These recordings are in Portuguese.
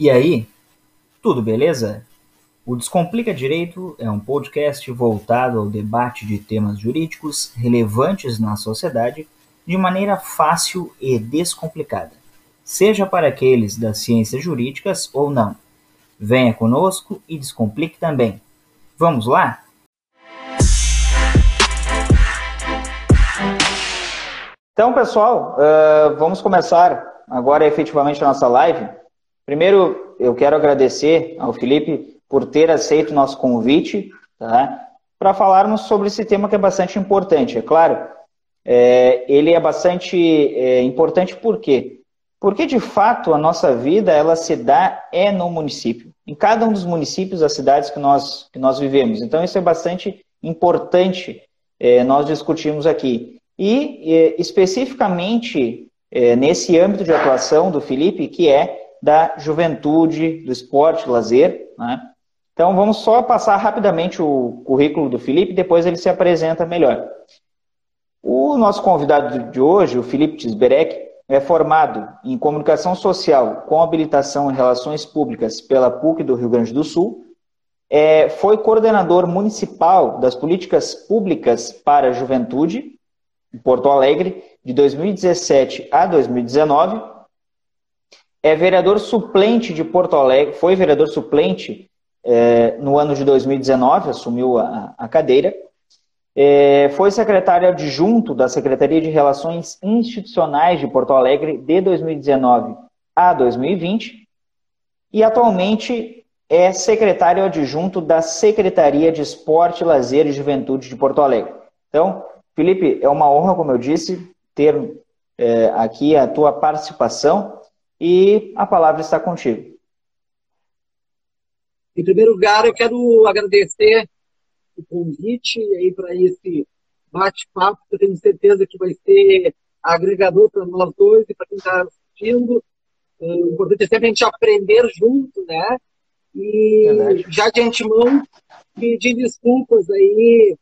E aí, tudo beleza? O Descomplica Direito é um podcast voltado ao debate de temas jurídicos relevantes na sociedade de maneira fácil e descomplicada, seja para aqueles das ciências jurídicas ou não. Venha conosco e descomplique também. Vamos lá? Então, pessoal, uh, vamos começar agora efetivamente a nossa live. Primeiro, eu quero agradecer ao Felipe por ter aceito o nosso convite tá? para falarmos sobre esse tema que é bastante importante. É claro, é, ele é bastante é, importante por quê? Porque, de fato, a nossa vida ela se dá é no município, em cada um dos municípios, das cidades que nós, que nós vivemos. Então, isso é bastante importante é, nós discutirmos aqui. E, é, especificamente, é, nesse âmbito de atuação do Felipe, que é da juventude, do esporte, lazer. Né? Então vamos só passar rapidamente o currículo do Felipe, depois ele se apresenta melhor. O nosso convidado de hoje, o Felipe Tisberek, é formado em Comunicação Social com habilitação em Relações Públicas pela PUC do Rio Grande do Sul, é, foi coordenador municipal das políticas públicas para a juventude em Porto Alegre de 2017 a 2019 é vereador suplente de Porto Alegre, foi vereador suplente é, no ano de 2019, assumiu a, a cadeira. É, foi secretário adjunto da Secretaria de Relações Institucionais de Porto Alegre de 2019 a 2020 e atualmente é secretário adjunto da Secretaria de Esporte, Lazer e Juventude de Porto Alegre. Então, Felipe, é uma honra, como eu disse, ter é, aqui a tua participação e a palavra está contigo. Em primeiro lugar, eu quero agradecer o convite aí para esse bate-papo, que eu tenho certeza que vai ser agregador para nós dois e para quem está assistindo. É, o importante é sempre a gente aprender junto, né? E Verdade. já de antemão, pedir desculpas aí.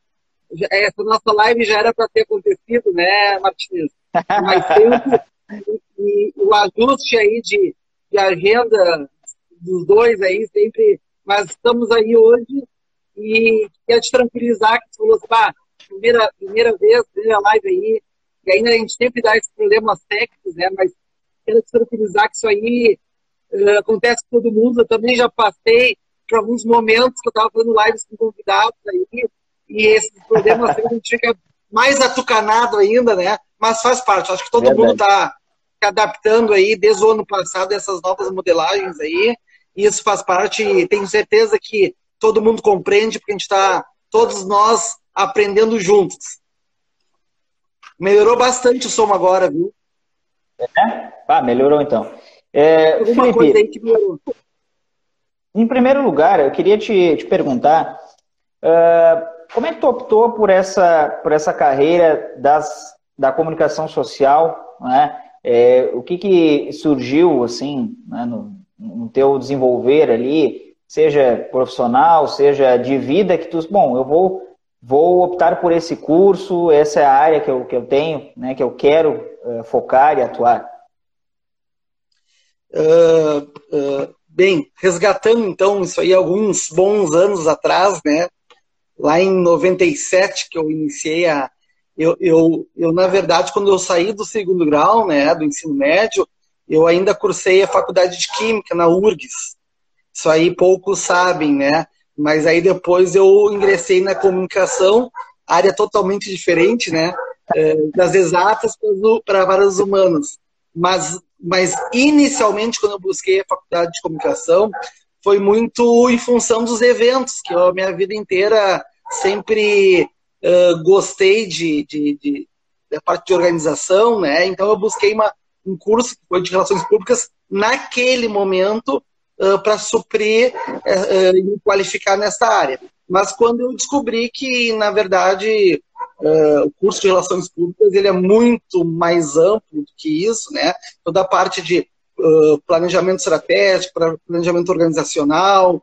Essa nossa live já era para ter acontecido, né, Martins? Mais tempo. E o ajuste aí de, de agenda dos dois aí sempre, mas estamos aí hoje. E quero te tranquilizar que você falou assim, primeira, primeira vez, primeira live aí, e ainda a gente sempre dá esses problemas técnicos, né, mas quero te tranquilizar que isso aí uh, acontece com todo mundo, eu também já passei por alguns momentos que eu estava fazendo lives com convidados aí, e esses problemas a gente fica mais atucanado ainda, né, mas faz parte, acho que todo Verdade. mundo está se adaptando aí desde o ano passado essas novas modelagens aí. E isso faz parte, tenho certeza que todo mundo compreende, porque a gente está, todos nós, aprendendo juntos. Melhorou bastante o som agora, viu? É? Ah, melhorou então. É, Felipe, coisa aí que melhorou. Em primeiro lugar, eu queria te, te perguntar uh, como é que tu optou por essa, por essa carreira das, da comunicação social, né? É, o que, que surgiu assim né, no, no teu desenvolver ali, seja profissional, seja de vida, que tu, bom, eu vou vou optar por esse curso, essa é a área que eu, que eu tenho, né, que eu quero uh, focar e atuar? Uh, uh, bem, resgatando então isso aí alguns bons anos atrás, né, lá em 97 que eu iniciei a, eu, eu, eu, na verdade, quando eu saí do segundo grau, né, do ensino médio, eu ainda cursei a faculdade de Química na URGS. Isso aí poucos sabem, né? Mas aí depois eu ingressei na comunicação, área totalmente diferente, né? É, das exatas para, os humanos. Mas, mas inicialmente, quando eu busquei a faculdade de comunicação, foi muito em função dos eventos, que a minha vida inteira sempre uh, gostei de, de, de, da parte de organização, né? Então eu busquei uma, um curso de relações públicas naquele momento uh, para suprir uh, e me qualificar nessa área. Mas quando eu descobri que, na verdade, o curso de relações públicas ele é muito mais amplo do que isso, né? Toda a parte de planejamento estratégico, planejamento organizacional,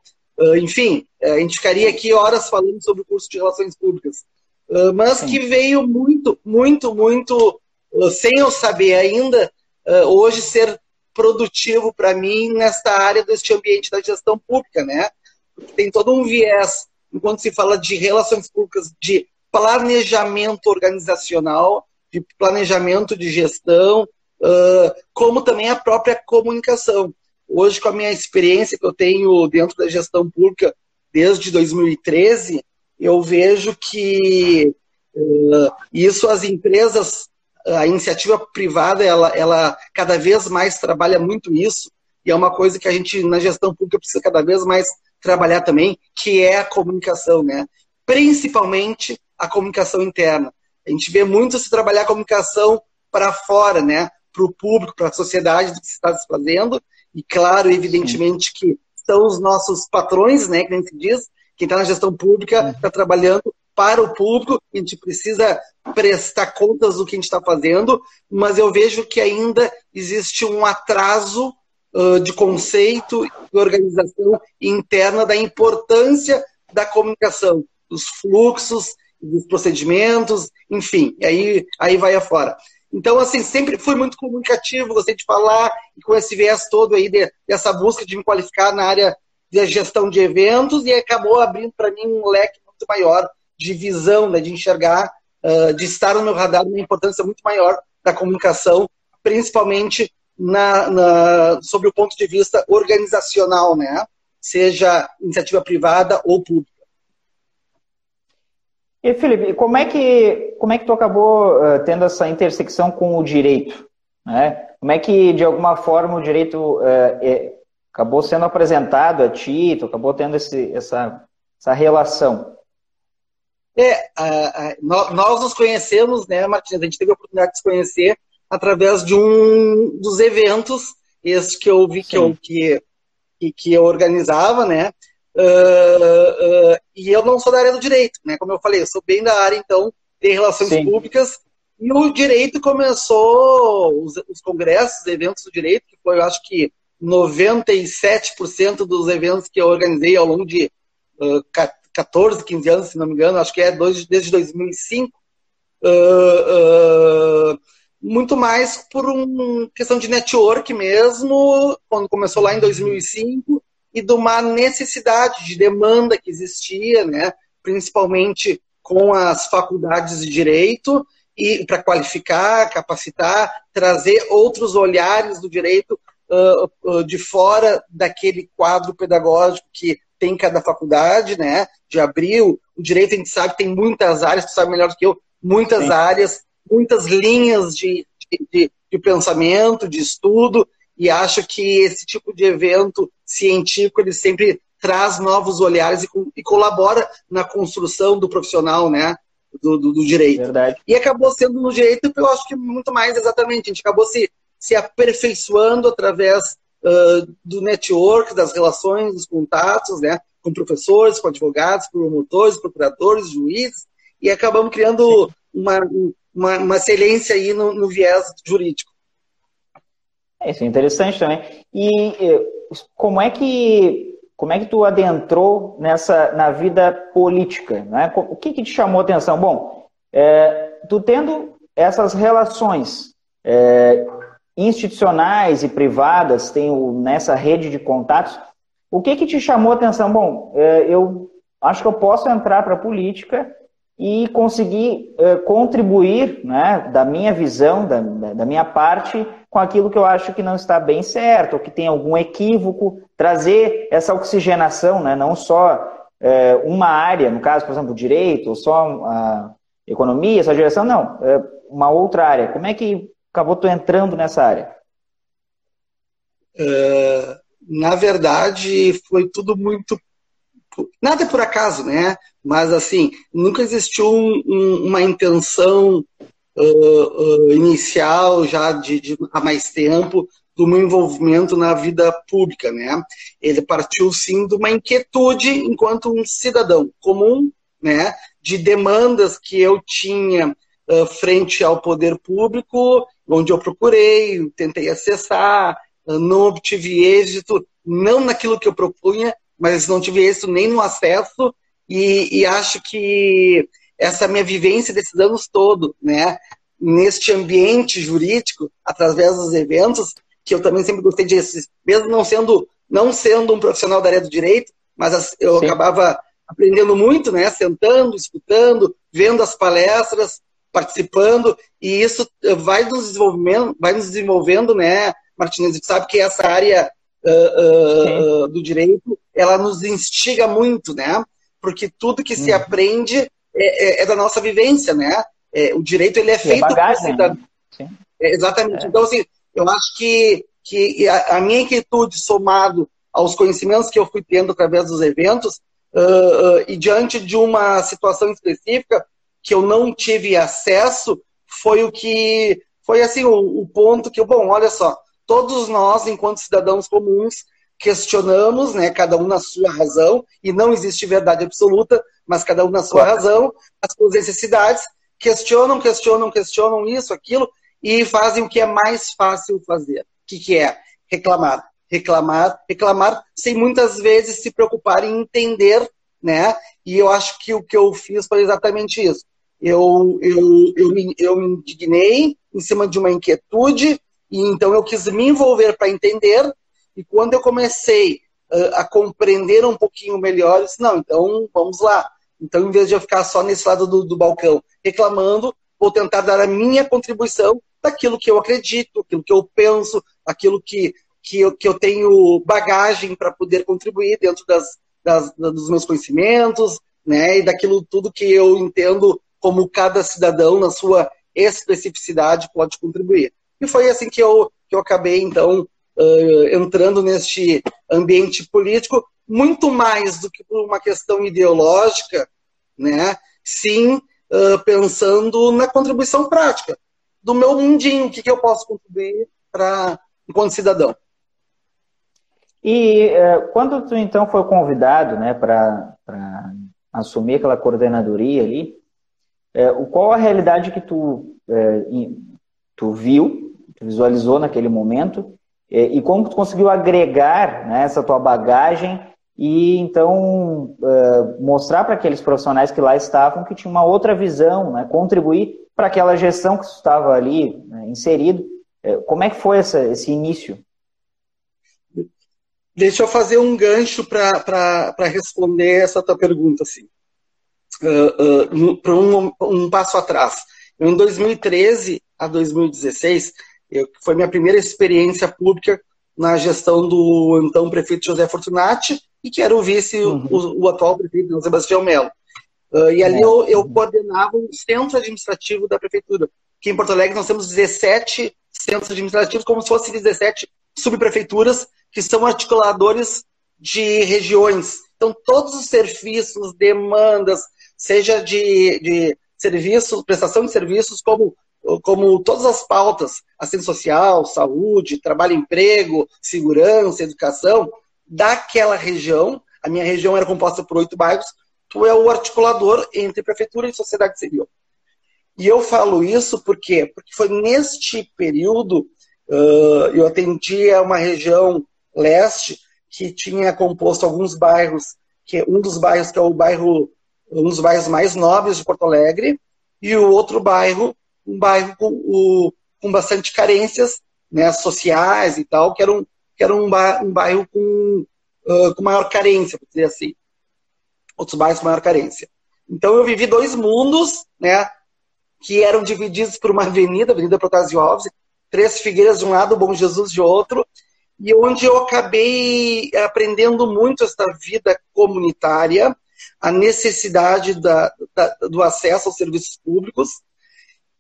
enfim, a gente ficaria aqui horas falando sobre o curso de relações públicas. Ah, mas Sim. que veio muito, muito, muito, uh, sem eu saber ainda, uh, hoje ser produtivo para mim nesta área deste ambiente da gestão pública, né? Porque tem todo um viés, enquanto se fala de relações públicas, de planejamento organizacional, de planejamento de gestão, como também a própria comunicação. Hoje, com a minha experiência que eu tenho dentro da gestão pública desde 2013, eu vejo que uh, isso as empresas, a iniciativa privada, ela, ela cada vez mais trabalha muito isso, e é uma coisa que a gente, na gestão pública, precisa cada vez mais trabalhar também, que é a comunicação, né? Principalmente a comunicação interna. A gente vê muito se trabalhar a comunicação para fora, né? Para o público, para a sociedade do que se está se fazendo. E claro, evidentemente Sim. que são os nossos patrões, né? Que a gente diz, quem está na gestão pública está trabalhando para o público, a gente precisa prestar contas do que a gente está fazendo, mas eu vejo que ainda existe um atraso uh, de conceito e organização interna da importância da comunicação, dos fluxos, dos procedimentos, enfim, aí, aí vai afora. Então, assim, sempre fui muito comunicativo, gostei de falar, e com esse viés todo aí de, dessa busca de me qualificar na área de gestão de eventos, e acabou abrindo para mim um leque muito maior de visão, né, de enxergar, uh, de estar no meu radar, uma importância muito maior da comunicação, principalmente na, na, sobre o ponto de vista organizacional, né? seja iniciativa privada ou pública. E Felipe, como é que como é que tu acabou uh, tendo essa intersecção com o direito? Né? Como é que de alguma forma o direito uh, é, acabou sendo apresentado a ti? Tu acabou tendo esse, essa essa relação? É, nós nos conhecemos, né, Martins? A gente teve a oportunidade de se conhecer através de um dos eventos, esse que eu vi que eu, que, que eu organizava, né? Uh, uh, e eu não sou da área do direito, né? Como eu falei, eu sou bem da área, então, de relações Sim. públicas. E o direito começou, os, os congressos, os eventos do direito, que foi, eu acho que 97% dos eventos que eu organizei ao longo de uh, 14, 15 anos, se não me engano, acho que é desde 2005. Uh, uh, muito mais por uma questão de network mesmo, quando começou lá em 2005, e de uma necessidade de demanda que existia, né, principalmente com as faculdades de direito, e para qualificar, capacitar, trazer outros olhares do direito de fora daquele quadro pedagógico que tem cada faculdade, né? De abrir o, direito, a gente sabe que tem muitas áreas, tu sabe melhor do que eu, muitas Sim. áreas muitas linhas de, de, de, pensamento, de estudo, e acho que esse tipo de evento científico ele sempre traz novos olhares e, e colabora na construção do profissional, né? Do, do, do, direito. Verdade. E acabou sendo no direito, eu acho que muito mais exatamente. A gente acabou se, se aperfeiçoando através uh, do network, das relações, dos contatos, né? Com professores, com advogados, promotores, procuradores, juízes, e acabamos criando uma, uma, uma excelência aí no, no viés jurídico. É, isso é interessante também. E como é que como é que tu adentrou nessa na vida política? Né? O que, que te chamou a atenção? Bom, é, tu tendo essas relações é, institucionais e privadas, tem o, nessa rede de contatos, o que, que te chamou a atenção? Bom, é, eu acho que eu posso entrar para a política e conseguir uh, contribuir né, da minha visão, da, da, minha parte, com aquilo que eu acho que não está bem certo, ou que tem algum equívoco, trazer essa oxigenação, né, não só uh, uma área, no caso, por exemplo, direito, ou só a economia, essa direção, não, uma outra área. Como é que acabou tu entrando nessa área? na verdade, foi tudo muito nada é por acaso, né? Mas assim, nunca existiu um, um, uma intenção uh, uh, inicial já de, de, há mais tempo do meu envolvimento na vida pública, né? Ele partiu sim de uma inquietude enquanto um cidadão comum, né? De demandas que eu tinha uh, frente ao poder público, onde eu procurei, tentei acessar, não obtive êxito, não naquilo que eu propunha, mas não tive êxito nem no acesso e, e acho que essa minha vivência desses anos todo, né, neste ambiente jurídico, através dos eventos, que eu também sempre gostei de, mesmo não sendo, não sendo um profissional da área do direito, mas eu Sim. acabava aprendendo muito, né? Sentando, escutando, vendo as palestras, participando, e isso vai nos desenvolvendo, vai nos desenvolvendo, né, Martinez? Você sabe que essa área uh, uh, do direito, ela nos instiga muito, né? Porque tudo que se uhum. aprende é, é, é, da nossa vivência, né? É, o direito ele é, é feito bagagem, né? exatamente. Então, assim, eu acho que, que a, a minha inquietude somado aos conhecimentos que eu fui tendo através dos eventos, uh, e diante de uma situação específica que eu não tive acesso, foi o que foi assim o, o ponto que, bom, olha só, todos nós, enquanto cidadãos comuns, questionamos, né, cada um na sua razão, e não existe verdade absoluta, mas cada um na sua claro. razão, as suas necessidades, questionam, questionam, questionam isso, aquilo, e fazem o que é mais fácil fazer. O que, que é? Reclamar reclamar, reclamar, sem muitas vezes se preocupar em entender, né? E eu acho que o que eu fiz foi exatamente isso. Eu, eu, eu, me, eu me indignei em cima de uma inquietude, e então eu quis me envolver para entender, e quando eu comecei uh, a compreender um pouquinho melhor, eu disse, não, então vamos lá. Então, em vez de eu ficar só nesse lado do, do balcão reclamando, vou tentar dar a minha contribuição daquilo que eu acredito, aquilo que eu penso, aquilo que que eu, que eu tenho bagagem para poder contribuir dentro das, das, dos meus conhecimentos, né, e daquilo tudo que eu entendo como cada cidadão, na sua especificidade, pode contribuir. E foi assim que eu, que eu acabei, então, uh, entrando neste ambiente político, muito mais do que por uma questão ideológica, né, sim uh, pensando na contribuição prática do meu mundinho, o que, que eu posso contribuir para enquanto cidadão. E quando tu então foi convidado né, para assumir aquela coordenadoria ali, é, qual a realidade que tu, é, tu viu, tu visualizou naquele momento, é, e como tu conseguiu agregar né, essa tua bagagem e então é, mostrar para aqueles profissionais que lá estavam que tinha uma outra visão, né, contribuir para aquela gestão que tu estava ali né, inserido. É, como é que foi essa, esse início? Deixa eu fazer um gancho para responder essa tua pergunta, assim. Uh, uh, para um, um, passo atrás. em 2013 a 2016, eu, foi minha primeira experiência pública na gestão do então prefeito José Fortunati, e que era o vice, uhum. o, o, atual prefeito Sebastião Melo. Uh, e ali eu, eu coordenava o centro administrativo da prefeitura, que em Porto Alegre nós temos 17 centros administrativos, como se fossem 17 subprefeituras, que são articuladores de regiões. Então, todos os serviços, demandas, seja de, de serviços, prestação de serviços, como, como todas as pautas, assistência social, saúde, trabalho emprego, segurança, educação, daquela região, a minha região era composta por oito bairros, tu é o articulador entre prefeitura e sociedade civil. E eu falo isso porque, porque foi neste período uh, eu atendia uma região leste, que tinha composto alguns bairros, que um dos bairros que é o bairro, um dos bairros mais nobres de Porto Alegre, e o outro bairro, um bairro com, o, com bastante carências né, sociais e tal, que era um, que era um, bairro, um bairro com, uh, com maior carência, por dizer assim. Outros bairros com maior carência. Então eu vivi dois mundos, né, que eram divididos por uma avenida, Avenida Protásio Alves, Três Figueiras de um lado, Bom Jesus de outro, e onde eu acabei aprendendo muito esta vida comunitária, a necessidade da, da, do acesso aos serviços públicos,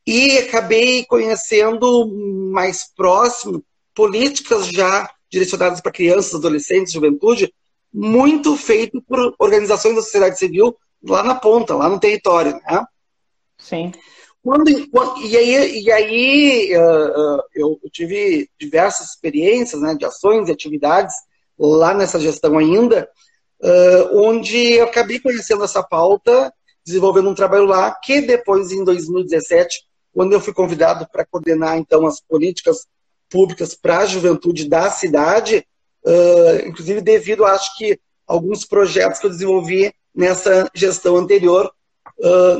e acabei conhecendo mais próximo políticas já direcionadas para crianças, adolescentes, juventude, muito feito por organizações da sociedade civil lá na ponta, lá no território. Né? Sim. Quando, e aí, e aí uh, uh, eu, tive diversas experiências né, de ações e atividades lá nessa gestão ainda, uh, onde eu acabei conhecendo essa pauta, desenvolvendo um trabalho lá, que depois, em 2017, quando eu fui convidado para coordenar então as políticas públicas para a juventude da cidade, inclusive devido, acho que, alguns projetos que eu desenvolvi nessa gestão anterior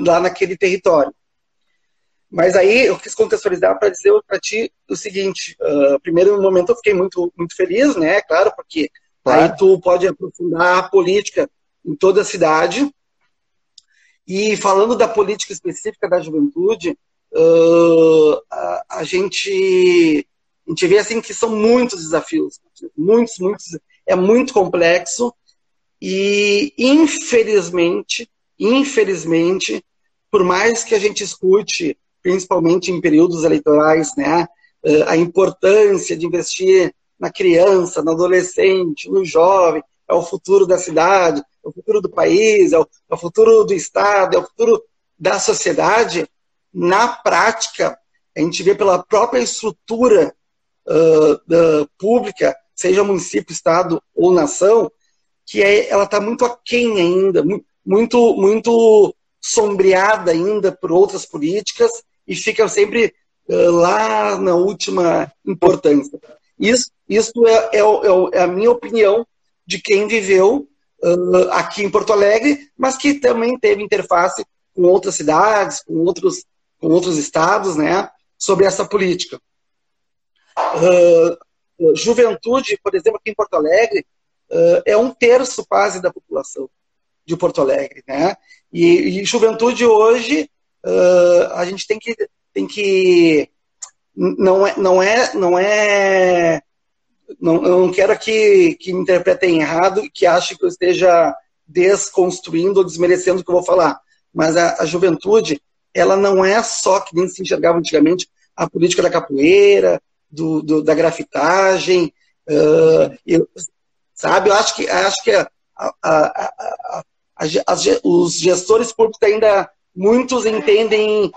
lá naquele território. Mas aí eu quis contextualizar para dizer para ti o seguinte: uh, primeiro momento eu fiquei muito, muito feliz, né? Claro, porque claro. aí tu pode aprofundar a política em toda a cidade. E falando da política específica da juventude, uh, a, a, gente, a gente vê assim que são muitos desafios, muitos, muitos, é muito complexo e infelizmente, infelizmente, por mais que a gente escute, principalmente em períodos eleitorais, né, uh, a importância de investir na criança, no adolescente, no jovem, é o futuro da cidade, é o futuro do país, é o, é o futuro do Estado, é o futuro da sociedade, na prática, a gente vê pela própria estrutura uh, pública, seja município, estado ou nação, que é, ela está muito aquém ainda, muito, muito sombreada ainda por outras políticas e fica sempre uh, lá na última importância. Isso, isso é, é, é, é a minha opinião de quem viveu uh, aqui em Porto Alegre, mas que também teve interface com outras cidades, com outros, com outros estados, né, sobre essa política. Uh, juventude, por exemplo, aqui em Porto Alegre, uh, é um terço quase da população de Porto Alegre, né? E, e juventude hoje a gente tem que tem que não é não é não é não, eu não quero que, que me interpretem errado que achem que eu esteja desconstruindo ou desmerecendo o que eu vou falar. Mas a, a juventude, ela não é só que nem se enxergava antigamente a política da capoeira, do, do da grafitagem. Uh, eu, sabe, eu acho que, acho que a, a, os gestores públicos ainda, muitos entendem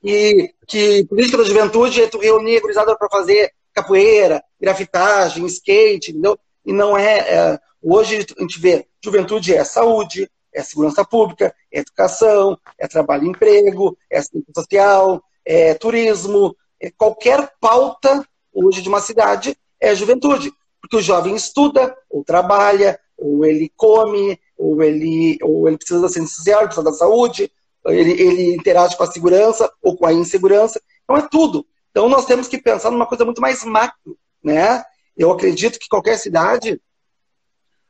que, que política da juventude é tu reunir gurizada para fazer capoeira, grafitagem, skate, entendeu? E não é, é, Hoje a gente vê juventude é saúde, é segurança pública, é educação, é trabalho e emprego, é assistência social, é turismo, é qualquer pauta hoje de uma cidade é juventude. Porque o jovem estuda, ou trabalha, ou ele come, ou ele, ou ele precisa da ciência social, precisa da saúde, ele, ele interage com a segurança ou com a insegurança. Então é tudo. Então nós temos que pensar numa coisa muito mais macro, né? Eu acredito que qualquer cidade,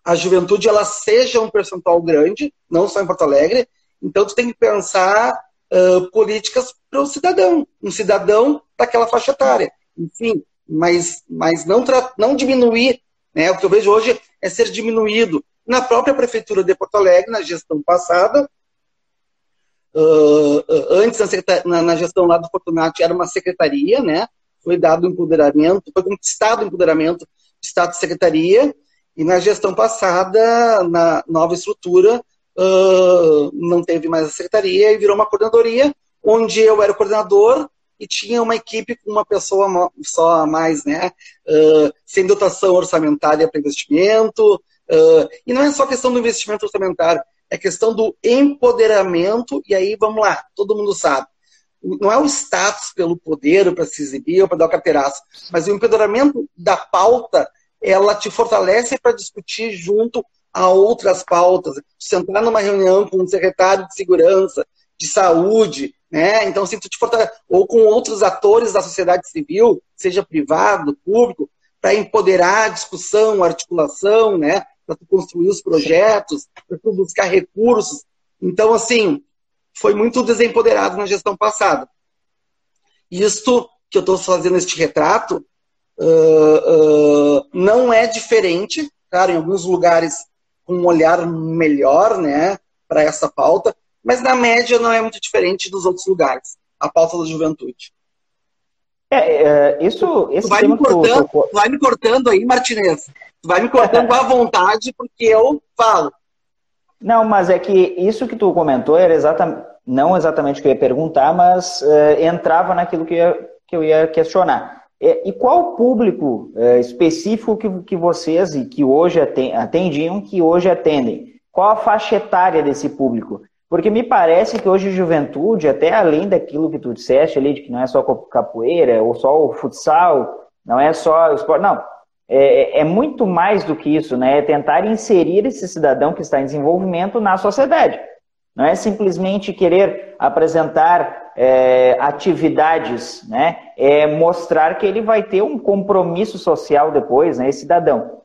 a juventude ela seja um percentual grande, não só em Porto Alegre. Então tu tem que pensar uh, políticas para o cidadão, um cidadão daquela faixa etária. Enfim, mas, mas não, não diminuir, né? O que eu vejo hoje é ser diminuído. Na própria prefeitura de Porto Alegre, na gestão passada, Uh, antes, na, na, gestão lá do Fortunati, era uma secretaria, né? Foi dado empoderamento, foi conquistado o empoderamento de Secretaria, e na gestão passada, na nova estrutura, uh, não teve mais a secretaria e virou uma coordenadoria, onde eu era o coordenador e tinha uma equipe com uma pessoa só a mais, né? Uh, sem dotação orçamentária para investimento. e não é só questão do investimento orçamentário, é questão do empoderamento, e aí vamos lá, todo mundo sabe. Não é o status pelo poder, para se exibir ou para dar o carteiraço, mas o empoderamento da pauta, ela te fortalece para discutir junto a outras pautas. Sentar numa reunião com um secretário de segurança, de saúde, né? Então, se tu te fortalece, ou com outros atores da sociedade civil, seja privado, público, para empoderar a discussão, a articulação, né? Para tu construir os projetos, para tu buscar recursos. Então, assim, foi muito desempoderado na gestão passada. Isto que eu estou fazendo este retrato uh, uh, não é diferente, claro, em alguns lugares com um olhar melhor, né, para essa pauta, mas na média não é muito diferente dos outros lugares, a pauta da juventude. É, é isso, esse vai, me cortando, vai me cortando aí, Martinez. Vai me cortando à vontade, porque eu falo. Não, mas é que isso que tu comentou era exatamente, não exatamente o que eu ia perguntar, mas uh, entrava naquilo que, eu, que eu ia questionar. E, e qual público uh, específico que, que vocês e que hoje atendiam, que hoje atendem? Qual a faixa etária desse público? Porque me parece que hoje a juventude, até além daquilo que tu disseste ali, de que não é só capoeira, ou só o futsal, não é só o esporte, não. É, é, é, muito mais do que isso, né? É tentar inserir esse cidadão que está em desenvolvimento na sociedade. Não é simplesmente querer apresentar é, atividades, né? É mostrar que ele vai ter um compromisso social depois, né? Esse cidadão.